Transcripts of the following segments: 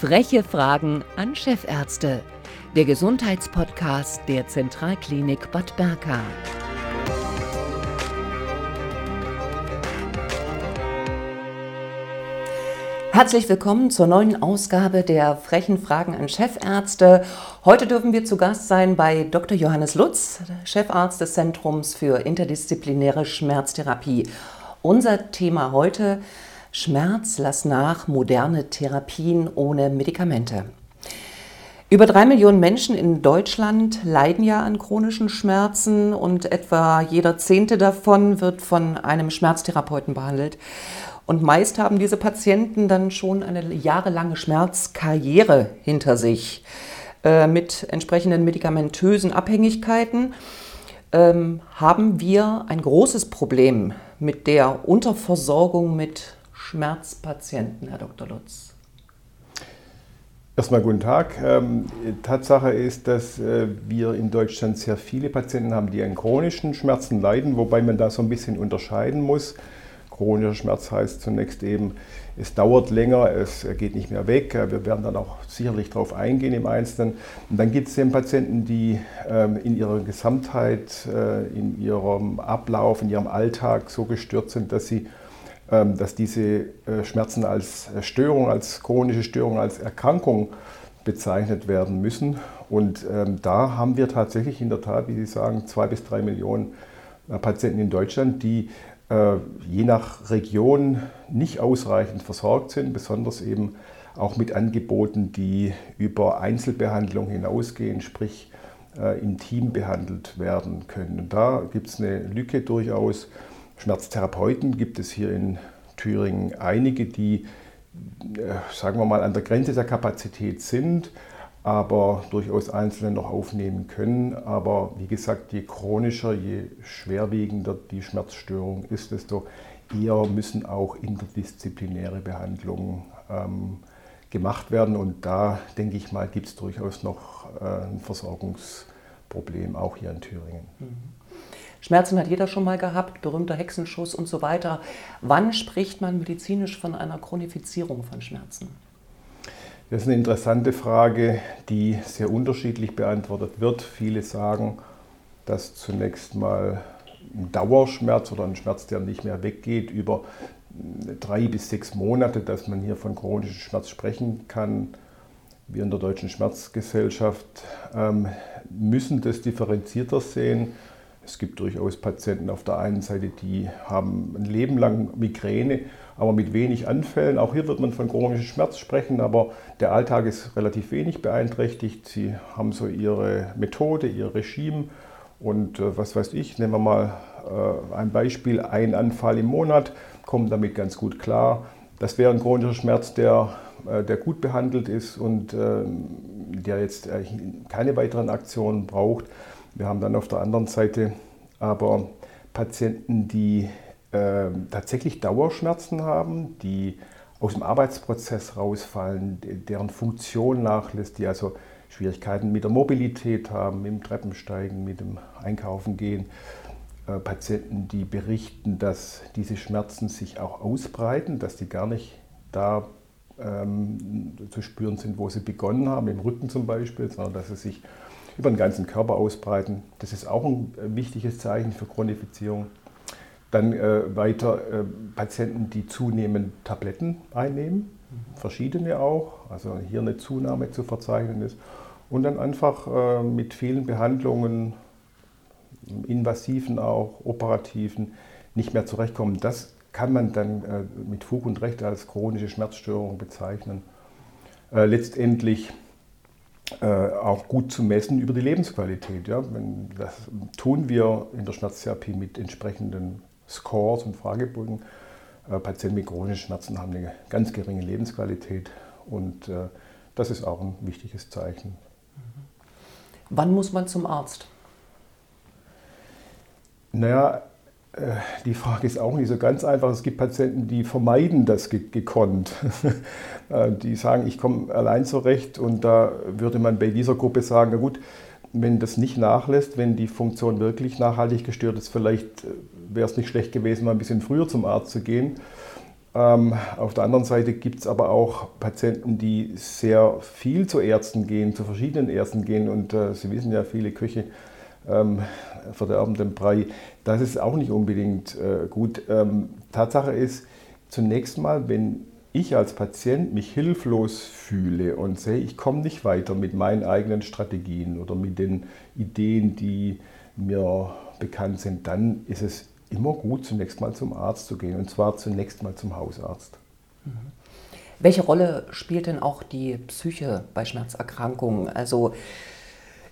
Freche Fragen an Chefärzte. Der Gesundheitspodcast der Zentralklinik Bad Berka. Herzlich willkommen zur neuen Ausgabe der Frechen Fragen an Chefärzte. Heute dürfen wir zu Gast sein bei Dr. Johannes Lutz, Chefarzt des Zentrums für interdisziplinäre Schmerztherapie. Unser Thema heute Schmerz, lass nach, moderne Therapien ohne Medikamente. Über drei Millionen Menschen in Deutschland leiden ja an chronischen Schmerzen und etwa jeder Zehnte davon wird von einem Schmerztherapeuten behandelt. Und meist haben diese Patienten dann schon eine jahrelange Schmerzkarriere hinter sich äh, mit entsprechenden medikamentösen Abhängigkeiten. Ähm, haben wir ein großes Problem mit der Unterversorgung mit Schmerzpatienten, Herr Dr. Lutz? Erstmal guten Tag. Ähm, Tatsache ist, dass äh, wir in Deutschland sehr viele Patienten haben, die an chronischen Schmerzen leiden, wobei man da so ein bisschen unterscheiden muss. Chronischer Schmerz heißt zunächst eben, es dauert länger, es geht nicht mehr weg. Wir werden dann auch sicherlich darauf eingehen im Einzelnen. Und dann gibt es eben Patienten, die ähm, in ihrer Gesamtheit, äh, in ihrem Ablauf, in ihrem Alltag so gestört sind, dass sie dass diese äh, Schmerzen als äh, Störung, als chronische Störung, als Erkrankung bezeichnet werden müssen. Und ähm, da haben wir tatsächlich in der Tat, wie Sie sagen, zwei bis drei Millionen äh, Patienten in Deutschland, die je nach Region nicht ausreichend versorgt sind, besonders eben auch mit Angeboten, die über Einzelbehandlung hinausgehen, sprich im Team behandelt werden können. Und da gibt es eine Lücke durchaus Schmerztherapeuten gibt es hier in Thüringen einige, die, äh, sagen wir mal, an der Grenze der Kapazität sind, aber durchaus Einzelne noch aufnehmen können. Aber wie gesagt, je chronischer, je schwerwiegender die Schmerzstörung ist, desto eher müssen auch interdisziplinäre Behandlungen ähm, gemacht werden. Und da, denke ich mal, gibt es durchaus noch äh, ein Versorgungsproblem, auch hier in Thüringen. Mhm. Schmerzen hat jeder schon mal gehabt, berühmter Hexenschuss und so weiter. Wann spricht man medizinisch von einer Chronifizierung von Schmerzen? Das ist eine interessante Frage, die sehr unterschiedlich beantwortet wird. Viele sagen, dass zunächst mal ein Dauerschmerz oder ein Schmerz, der nicht mehr weggeht, über drei bis sechs Monate, dass man hier von chronischem Schmerz sprechen kann. Wir in der Deutschen Schmerzgesellschaft ähm, müssen das differenzierter sehen. Es gibt durchaus Patienten auf der einen Seite, die haben ein Leben lang Migräne, aber mit wenig Anfällen. Auch hier wird man von chronischem Schmerz sprechen, aber der Alltag ist relativ wenig beeinträchtigt. Sie haben so ihre Methode, ihr Regime und äh, was weiß ich, nehmen wir mal äh, ein Beispiel, ein Anfall im Monat, kommen damit ganz gut klar. Das wäre ein chronischer Schmerz, der, der gut behandelt ist und ähm, der jetzt äh, keine weiteren Aktionen braucht. Wir haben dann auf der anderen Seite aber Patienten, die äh, tatsächlich Dauerschmerzen haben, die aus dem Arbeitsprozess rausfallen, deren Funktion nachlässt, die also Schwierigkeiten mit der Mobilität haben, mit dem Treppensteigen, mit dem Einkaufen gehen. Äh, Patienten, die berichten, dass diese Schmerzen sich auch ausbreiten, dass die gar nicht da ähm, zu spüren sind, wo sie begonnen haben, im Rücken zum Beispiel, sondern dass sie sich über den ganzen Körper ausbreiten. Das ist auch ein äh, wichtiges Zeichen für Chronifizierung. Dann äh, weiter äh, Patienten, die zunehmend Tabletten einnehmen, verschiedene auch, also hier eine Zunahme zu verzeichnen ist. Und dann einfach äh, mit vielen Behandlungen, invasiven auch, operativen, nicht mehr zurechtkommen. Das kann man dann äh, mit Fug und Recht als chronische Schmerzstörung bezeichnen. Äh, letztendlich äh, auch gut zu messen über die Lebensqualität. Ja? Das tun wir in der Schmerztherapie mit entsprechenden Scores und Fragebögen. Äh, Patienten mit chronischen Schmerzen haben eine ganz geringe Lebensqualität und äh, das ist auch ein wichtiges Zeichen. Wann muss man zum Arzt? Naja, die Frage ist auch nicht so ganz einfach. Es gibt Patienten, die vermeiden das gekonnt. Äh, die sagen, ich komme allein zurecht und da würde man bei dieser Gruppe sagen, na gut, wenn das nicht nachlässt, wenn die Funktion wirklich nachhaltig gestört ist, vielleicht äh, wäre es nicht schlecht gewesen, mal ein bisschen früher zum Arzt zu gehen. Ähm, auf der anderen Seite gibt es aber auch Patienten, die sehr viel zu Ärzten gehen, zu verschiedenen Ärzten gehen. Und äh, Sie wissen ja, viele Köche ähm, verderben Brei. Das ist auch nicht unbedingt äh, gut. Ähm, Tatsache ist, zunächst mal, wenn ich als Patient mich hilflos fühle und sehe, ich komme nicht weiter mit meinen eigenen Strategien oder mit den Ideen, die mir bekannt sind, dann ist es immer gut, zunächst mal zum Arzt zu gehen und zwar zunächst mal zum Hausarzt. Mhm. Welche Rolle spielt denn auch die Psyche bei Schmerzerkrankungen? Also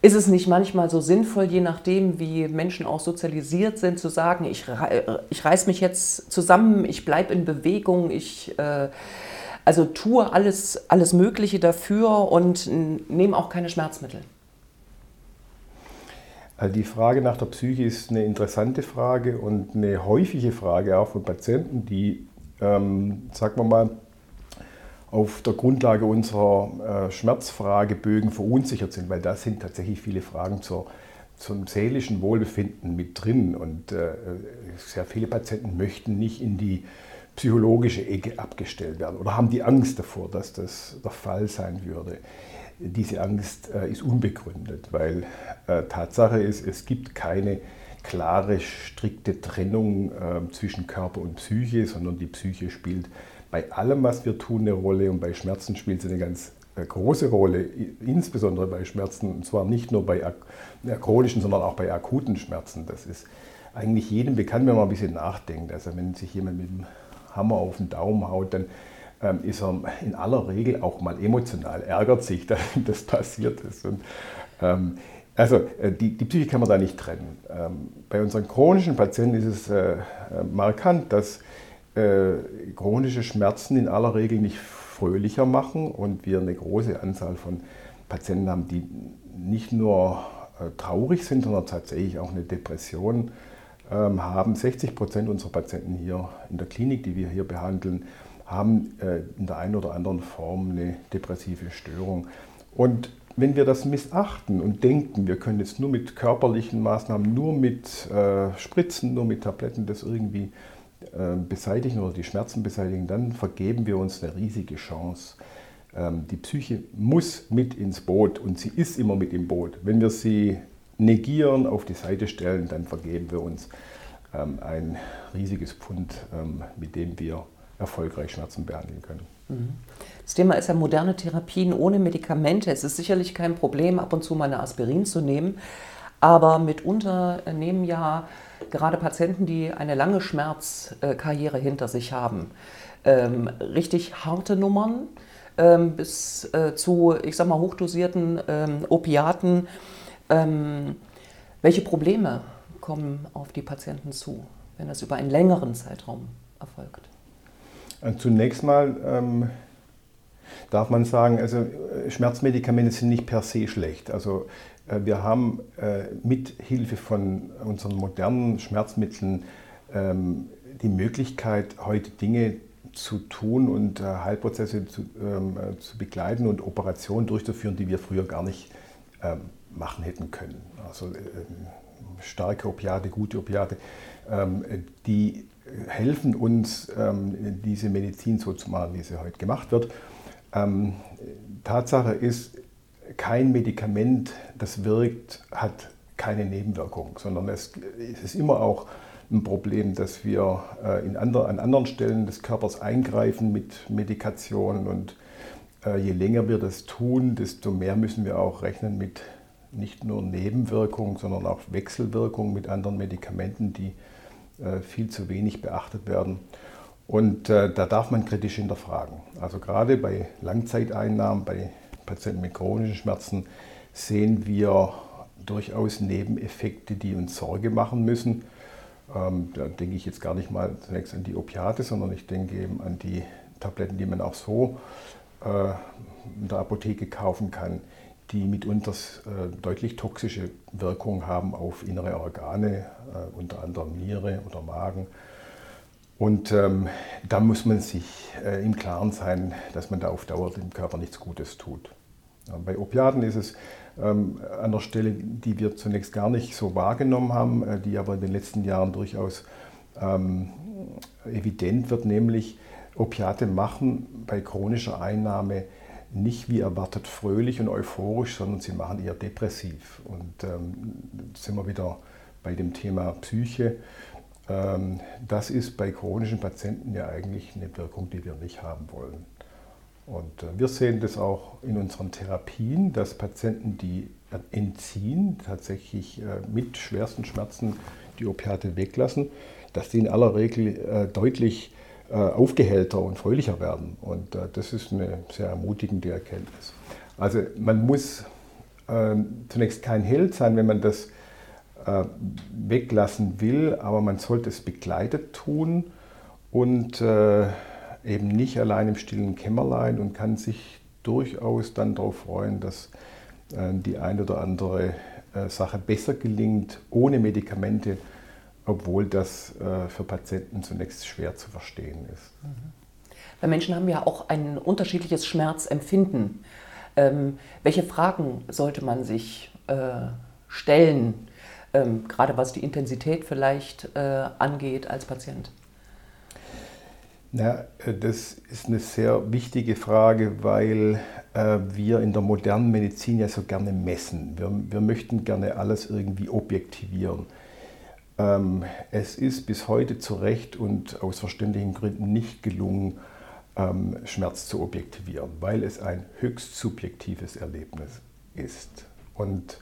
ist es nicht manchmal so sinnvoll, je nachdem, wie Menschen auch sozialisiert sind, zu sagen, ich, ich reiß mich jetzt zusammen, ich bleibe in Bewegung, ich äh, also tue alles, alles Mögliche dafür und nehme auch keine Schmerzmittel? Also die Frage nach der Psyche ist eine interessante Frage und eine häufige Frage auch von Patienten, die, ähm, sagen wir mal, auf der Grundlage unserer äh, Schmerzfragebögen verunsichert sind, weil da sind tatsächlich viele Fragen zur, zum seelischen Wohlbefinden mit drin. Und äh, sehr viele Patienten möchten nicht in die psychologische Ecke abgestellt werden oder haben die Angst davor, dass das der Fall sein würde diese Angst äh, ist unbegründet, weil Tatsache ist, es gibt keine klare, strikte Trennung zwischen Körper und Psyche, sondern die Psyche spielt bei allem, was wir tun, eine Rolle und bei Schmerzen spielt sie eine ganz äh, große Rolle, insbesondere bei Schmerzen, und zwar nicht nur bei chronischen, sondern auch bei akuten Schmerzen. Das ist eigentlich jedem bekannt, wenn man ein bisschen nachdenkt. Also wenn sich jemand mit dem Hammer auf den Daumen haut, dann ähm, ist er in aller Regel auch mal emotional, ärgert sich, dass das passiert ist. Und, ähm, also äh, die, die Psyche kann man da nicht trennen. Ähm, bei unseren chronischen Patienten ist es äh, äh, markant, dass äh, chronische Schmerzen in aller Regel nicht fröhlicher machen und wir eine große Anzahl von Patienten haben, die nicht nur äh, traurig sind, sondern tatsächlich auch eine Depression ähm, haben. 60 Prozent unserer Patienten hier in der Klinik, die wir hier behandeln, haben äh, in der einen oder anderen Form eine depressive Störung. Und wenn wir das missachten und denken, wir können jetzt nur mit körperlichen Maßnahmen, nur mit Spritzen, nur mit Tabletten das irgendwie beseitigen oder die Schmerzen beseitigen, dann vergeben wir uns eine riesige Chance. Ähm, die Psyche muss mit ins Boot und sie ist immer mit im Boot. Wenn wir sie negieren, auf die Seite stellen, dann vergeben wir uns ähm, ein riesiges Pfund, ähm, mit dem wir erfolgreich Schmerzen behandeln können. Mhm. Das Thema ist ja moderne Therapien ohne Medikamente. Es ist sicherlich kein Problem, ab und zu mal eine Aspirin zu nehmen, aber mitunter nehmen ja gerade Patienten, die eine lange Schmerzkarriere hinter sich haben, ähm, richtig harte Nummern ähm, bis äh, zu, ich sag mal, hochdosierten ähm, Opiaten. Ähm, welche Probleme kommen auf die Patienten zu, wenn das über einen längeren Zeitraum erfolgt? Äh, zunächst mal ähm, darf man sagen, also äh, Schmerzmedikamente sind nicht per se schlecht. Also wir haben äh, mit Hilfe von unseren modernen Schmerzmitteln ähm, die Möglichkeit, heute Dinge zu tun und äh, Heilprozesse zu, ähm, äh, zu, begleiten und Operationen durchzuführen, die wir früher gar nicht ähm, machen hätten können. Also starke Opiate, gute Opiate, die helfen uns, diese Medizin so zu machen, wie sie heute gemacht wird. Tatsache ist, kein Medikament, das wirkt, hat keine Nebenwirkung, sondern es, ist immer auch ein Problem, dass wir äh, in andre, an anderen Stellen des Körpers eingreifen mit Medikationen und äh, je länger wir das tun, desto mehr müssen wir auch rechnen mit nicht nur Nebenwirkungen, sondern auch Wechselwirkungen mit anderen Medikamenten, die äh, viel zu wenig beachtet werden. Und da darf man kritisch hinterfragen. Also gerade bei Langzeiteinnahmen, bei Patienten mit chronischen Schmerzen sehen wir durchaus Nebeneffekte, die uns Sorge machen müssen. Ähm, da denke ich jetzt gar nicht mal zunächst an die Opiate, sondern ich denke eben an die Tabletten, die man auch so äh, in der Apotheke kaufen kann, die mitunter äh, deutlich toxische Wirkungen haben auf innere Organe, äh, unter anderem Niere oder Magen. Und ähm, da muss man sich im Klaren sein, dass man da auf Dauer dem Körper nichts Gutes tut. Bei Opiaten ist es ähm, an der Stelle, die wir zunächst gar nicht so wahrgenommen haben, äh, die aber in den letzten Jahren durchaus ähm, evident wird, nämlich Opiate machen bei chronischer Einnahme nicht wie erwartet fröhlich und euphorisch, sondern sie machen eher depressiv. Und ähm, sind wir wieder bei dem Thema Psyche. Ähm, das ist bei chronischen Patienten ja eigentlich eine Wirkung, die wir nicht haben wollen. Und äh, wir sehen das auch in unseren Therapien, dass Patienten, die entziehen, tatsächlich äh, mit schwersten Schmerzen die Opiate weglassen, dass die in aller Regel äh, deutlich aufgehellter und fröhlicher werden. Und das ist eine sehr ermutigende Erkenntnis. Also man muss ähm, zunächst kein Held sein, wenn man das weglassen will, aber man sollte es begleitet tun und eben nicht allein im stillen Kämmerlein und kann sich durchaus dann darauf freuen, dass äh, die eine oder andere äh, Sache besser gelingt ohne Medikamente, obwohl das äh, für Patienten zunächst schwer zu verstehen ist. Weil Menschen haben ja auch ein unterschiedliches Schmerzempfinden. Ähm, welche Fragen sollte man sich stellen, ähm, gerade was die Intensität vielleicht angeht als Patient? Na, äh, das ist eine sehr wichtige Frage, weil äh, wir in der modernen Medizin ja so gerne messen. Wir, wir möchten gerne alles irgendwie objektivieren. Ähm, es ist bis heute zu Recht und aus verständlichen Gründen nicht gelungen, ähm, Schmerz zu objektivieren, weil es ein höchst subjektives Erlebnis ist. Und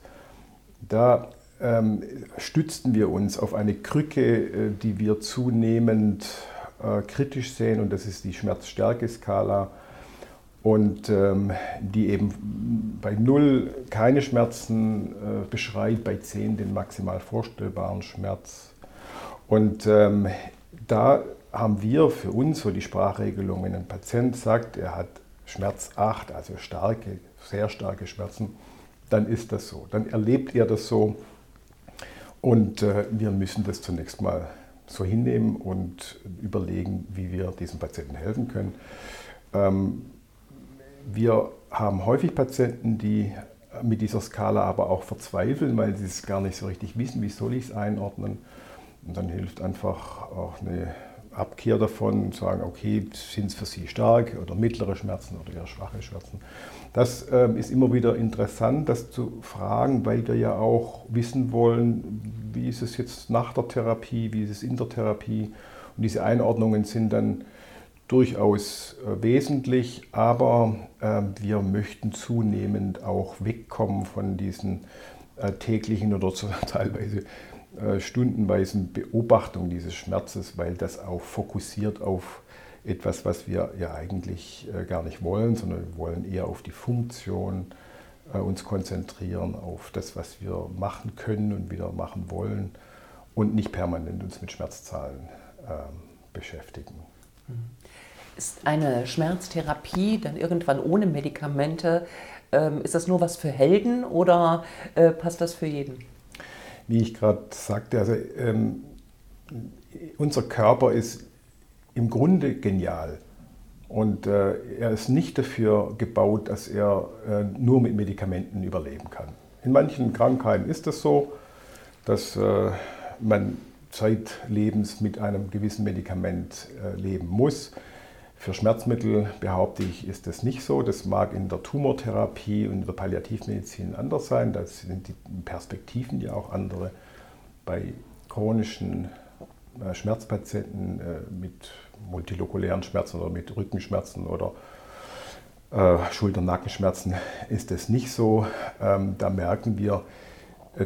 da ähm, stützten wir uns auf eine Krücke, äh, die wir zunehmend äh, kritisch sehen und das ist die Schmerzstärke-Skala und ähm, die eben bei 0 keine Schmerzen äh, beschreibt, bei 10 den maximal vorstellbaren Schmerz. Und ähm, da haben wir für uns so die Sprachregelung, wenn ein Patient sagt, er hat Schmerz 8, also starke, sehr starke Schmerzen, dann ist das so. Dann erlebt er das so und äh, wir müssen das zunächst mal so hinnehmen und überlegen, wie wir diesen Patienten helfen können. Ähm, wir haben häufig Patienten, die mit dieser Skala aber auch verzweifeln, weil sie es gar nicht so richtig wissen, wie soll ich es einordnen. Und dann hilft einfach auch eine Abkehr davon und sagen, okay, sind es für Sie stark oder mittlere Schmerzen oder eher schwache Schmerzen. Das ähm, ist immer wieder interessant, das zu fragen, weil wir ja auch wissen wollen, wie ist es jetzt nach der Therapie, wie ist es in der Therapie. Und diese Einordnungen sind dann durchaus äh, wesentlich, aber äh, wir möchten zunehmend auch wegkommen von diesen äh, täglichen oder teilweise äh, stundenweisen Beobachtung dieses Schmerzes, weil das auch fokussiert auf etwas, was wir ja eigentlich äh, gar nicht wollen, sondern wir wollen eher auf die Funktion äh, uns konzentrieren, auf das, was wir machen können und wieder machen wollen und nicht permanent uns mit Schmerzzahlen ähm, beschäftigen. Ist eine Schmerztherapie dann irgendwann ohne Medikamente, ähm, ist das nur was für Helden oder passt das für jeden? wie ich gerade sagte, also ähm, unser Körper ist im Grunde genial. Und äh, er ist nicht dafür gebaut, dass er äh, nur mit Medikamenten überleben kann. In manchen Krankheiten ist es das so, dass äh, man zeitlebens mit einem gewissen Medikament äh, leben muss. Für Schmerzmittel behaupte ich, ist das nicht so. Das mag in der Tumortherapie und in der Palliativmedizin anders sein. Da sind die Perspektiven ja auch andere. Bei chronischen Schmerzpatienten äh, mit multilokulären Schmerzen oder mit Rückenschmerzen oder äh, Schulter-Nackenschmerzen ist das nicht so. Ähm, da merken wir,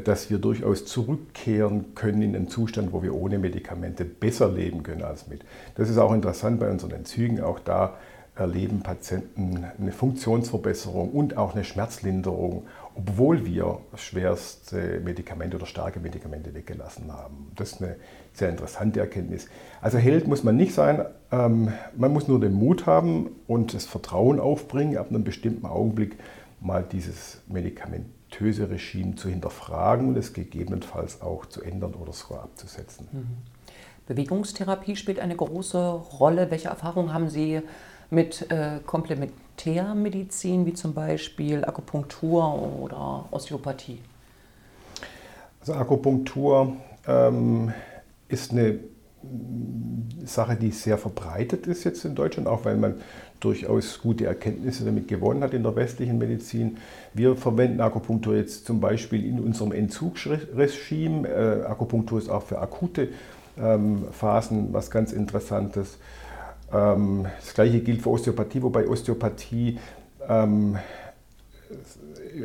dass wir durchaus zurückkehren können in einen Zustand, wo wir ohne Medikamente besser leben können als mit. Das ist auch interessant bei unseren Enzygen. Auch da erleben Patienten eine Funktionsverbesserung und auch eine Schmerzlinderung, obwohl wir schwerste Medikamente oder starke Medikamente weggelassen haben. Das ist eine sehr interessante Erkenntnis. Also Held muss man nicht sein, ähm, man muss nur den Mut haben und das Vertrauen aufbringen, ab einem bestimmten Augenblick mal dieses Medikament religiöse Regime zu hinterfragen und es gegebenenfalls auch zu ändern oder sogar abzusetzen. Mhm. Bewegungstherapie spielt eine große Rolle. Welche Erfahrungen haben Sie mit äh, Komplementärmedizin, wie zum Beispiel Akupunktur oder Osteopathie? Also Akupunktur ähm, ist eine Sache, die sehr verbreitet ist jetzt in Deutschland, auch weil man durchaus gute Erkenntnisse damit gewonnen hat in der westlichen Medizin. Wir verwenden Akupunktur jetzt zum Beispiel in unserem Entzugsregime. Äh, Akupunktur ist auch für akute ähm, Phasen was ganz Interessantes. Ähm, das gleiche gilt für Osteopathie, wobei Osteopathie ähm,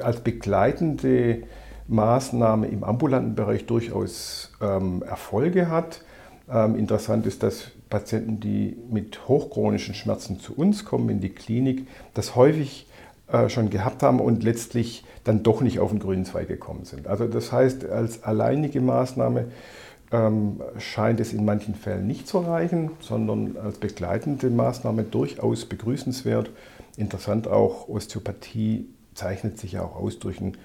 als begleitende Maßnahme im ambulanten Bereich durchaus ähm, Erfolge hat. Interessant ist, dass Patienten, die mit hochchronischen Schmerzen zu uns kommen in die Klinik, das häufig äh, schon gehabt haben und letztlich dann doch nicht auf den grünen Zweig gekommen sind. Also das heißt, als alleinige Maßnahme ähm, scheint es in manchen Fällen nicht zu reichen, sondern als begleitende Maßnahme durchaus begrüßenswert. Interessant auch, Osteopathie zeichnet sich ja auch aus durch einen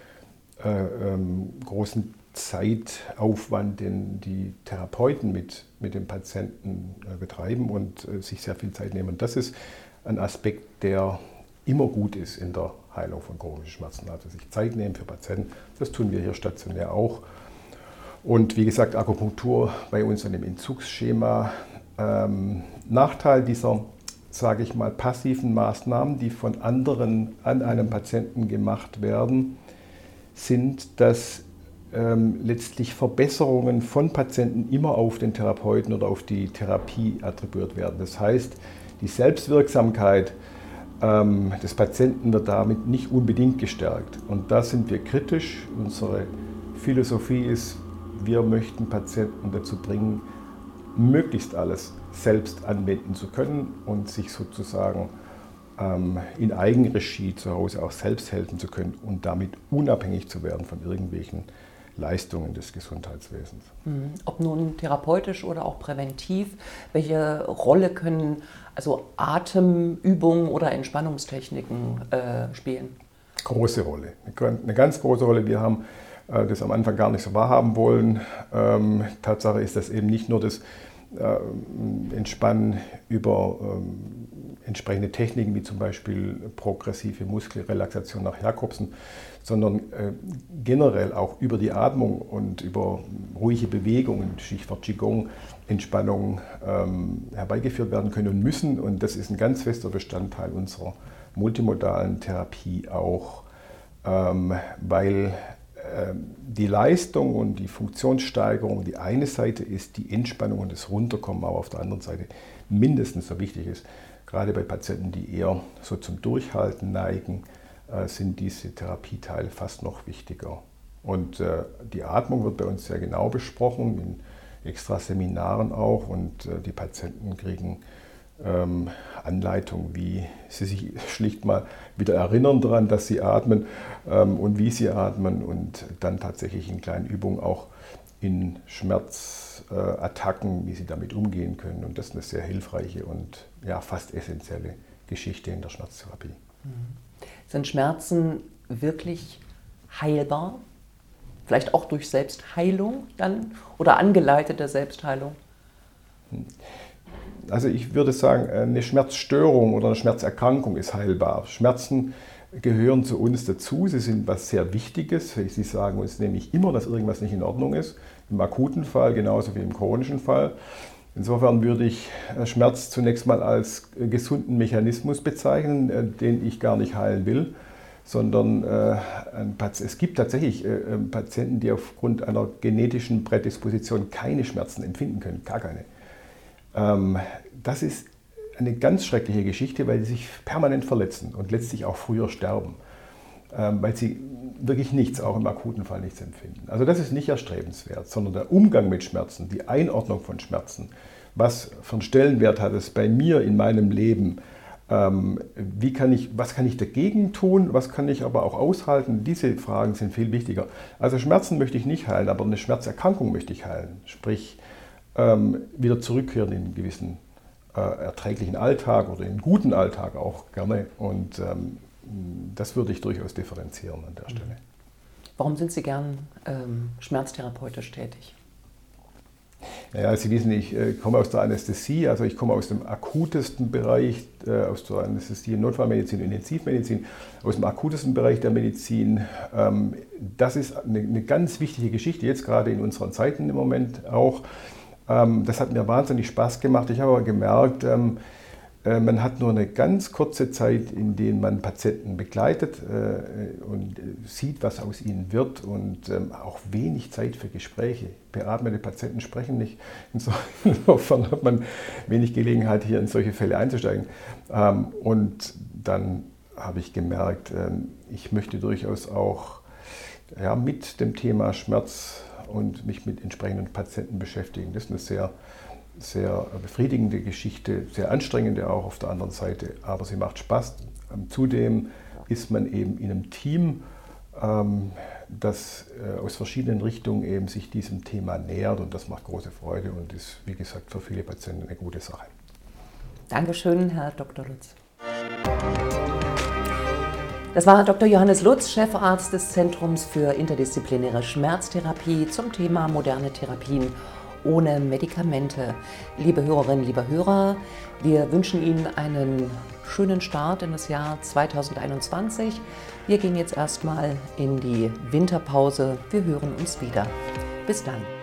äh, ähm, großen Zeitaufwand, den die Therapeuten mit, mit dem Patienten äh, betreiben und äh, sich sehr viel Zeit nehmen. Das ist ein Aspekt, der immer gut ist in der Heilung von chronischen Schmerzen. Also sich Zeit nehmen für Patienten. Das tun wir hier stationär auch. Und wie gesagt, Akupunktur bei uns an dem Entzugsschema. Ähm, Nachteil dieser, sage ich mal, passiven Maßnahmen, die von anderen an einem Patienten gemacht werden, sind, dass ähm, letztlich Verbesserungen von Patienten immer auf den Therapeuten oder auf die Therapie attribuiert werden. Das heißt, die Selbstwirksamkeit ähm, des Patienten wird damit nicht unbedingt gestärkt. Und da sind wir kritisch. Unsere Philosophie ist, wir möchten Patienten dazu bringen, möglichst alles selbst anwenden zu können und sich sozusagen ähm, in Eigenregie zu Hause auch selbst helfen zu können und damit unabhängig zu werden von irgendwelchen Leistungen des Gesundheitswesens. Mhm. Ob nun therapeutisch oder auch präventiv, welche Rolle können also Atemübungen oder Entspannungstechniken äh, spielen? Große Rolle, eine ganz große Rolle. Wir haben äh, das am Anfang gar nicht so wahrhaben wollen. Ähm, Tatsache ist, dass eben nicht nur das äh, Entspannen über ähm, entsprechende Techniken wie zum Beispiel progressive Muskelrelaxation nach Jakobsen, sondern äh, generell auch über die Atmung und über ruhige Bewegungen, Stichwort Qigong, Entspannung ähm, herbeigeführt werden können und müssen. Und das ist ein ganz fester Bestandteil unserer multimodalen Therapie auch, ähm, weil die Leistung und die Funktionssteigerung die eine Seite ist, die Entspannung und das Runterkommen aber auf der anderen Seite mindestens so wichtig ist. Gerade bei Patienten, die eher so zum Durchhalten neigen, äh, sind diese Therapieteile fast noch wichtiger. Und äh, die Atmung wird bei uns sehr genau besprochen, in extra Seminaren auch. Und äh, die Patienten kriegen ähm, Anleitung, wie sie sich schlicht mal wieder erinnern daran, dass sie atmen ähm, und wie sie atmen und dann tatsächlich in kleinen Übungen auch in Schmerzattacken, wie sie damit umgehen können. Und das ist eine sehr hilfreiche und ja, fast essentielle Geschichte in der Schmerztherapie. Mhm. Sind Schmerzen wirklich heilbar? Vielleicht auch durch Selbstheilung dann oder angeleitete Selbstheilung? Also ich würde sagen, eine Schmerzstörung oder eine Schmerzerkrankung ist heilbar. Schmerzen gehören zu uns dazu. Sie sind was sehr Wichtiges. Sie sagen uns nämlich immer, dass irgendwas nicht in Ordnung ist. Im akuten Fall genauso wie im chronischen Fall. Insofern würde ich äh, Schmerz zunächst mal als äh, gesunden Mechanismus bezeichnen, äh, den ich gar nicht heilen will, sondern es gibt tatsächlich Patienten, die aufgrund einer genetischen Prädisposition keine Schmerzen empfinden können, gar keine. Ähm, das ist eine ganz schreckliche Geschichte, weil sie sich permanent verletzen und letztlich auch früher sterben, ähm, weil sie wirklich nichts, auch im akuten Fall nichts empfinden. Also das ist nicht erstrebenswert, sondern der Umgang mit Schmerzen, die Einordnung von Schmerzen, was für einen Stellenwert hat es bei mir in meinem Leben, ähm, wie kann ich, was kann ich dagegen tun, was kann ich aber auch aushalten, diese Fragen sind viel wichtiger. Also Schmerzen möchte ich nicht heilen, aber eine Schmerzerkrankung möchte ich heilen, sprich ähm, wieder zurückkehren in einen gewissen äh, erträglichen Alltag oder in einen guten Alltag auch gerne. Und ähm, das würde ich durchaus differenzieren an der mhm. Stelle. Warum sind Sie gern ähm, schmerztherapeutisch tätig? Ja, Sie wissen, ich äh, komme aus der Anästhesie, also ich komme aus dem akutesten Bereich, äh, aus der Anästhesie, Notfallmedizin Intensivmedizin, aus dem akutesten Bereich der Medizin. Ähm, das ist eine, eine ganz wichtige Geschichte, jetzt gerade in unseren Zeiten im Moment auch. Ähm, das hat mir wahnsinnig Spaß gemacht. Ich habe aber gemerkt, ähm, äh, man hat nur eine ganz kurze Zeit, in der man Patienten begleitet äh, und sieht, was aus ihnen wird und ähm, auch wenig Zeit für Gespräche. Beatmete Patienten sprechen nicht. Insofern hat man wenig Gelegenheit, hier in solche Fälle einzusteigen. Und dann habe ich gemerkt, ich möchte durchaus auch ja, mit dem Thema Schmerz und mich mit entsprechenden Patienten beschäftigen. Das ist eine sehr sehr befriedigende Geschichte, sehr anstrengende auch auf der anderen Seite, aber sie macht Spaß. Ähm, zudem ist man eben in einem Team, ähm, das äh, aus verschiedenen Richtungen eben sich diesem Thema nähert und das macht große Freude und ist, wie gesagt, für viele Patienten eine gute Sache. Dankeschön, Herr Dr. Lutz. Das war Dr. Johannes Lutz, Chefarzt des Zentrums für interdisziplinäre Schmerztherapie zum Thema moderne Therapien ohne Medikamente. Liebe Hörerinnen, liebe Hörer, wir wünschen Ihnen einen schönen Start in das Jahr 2021. Wir gehen jetzt erstmal in die Winterpause. Wir hören uns wieder. Bis dann.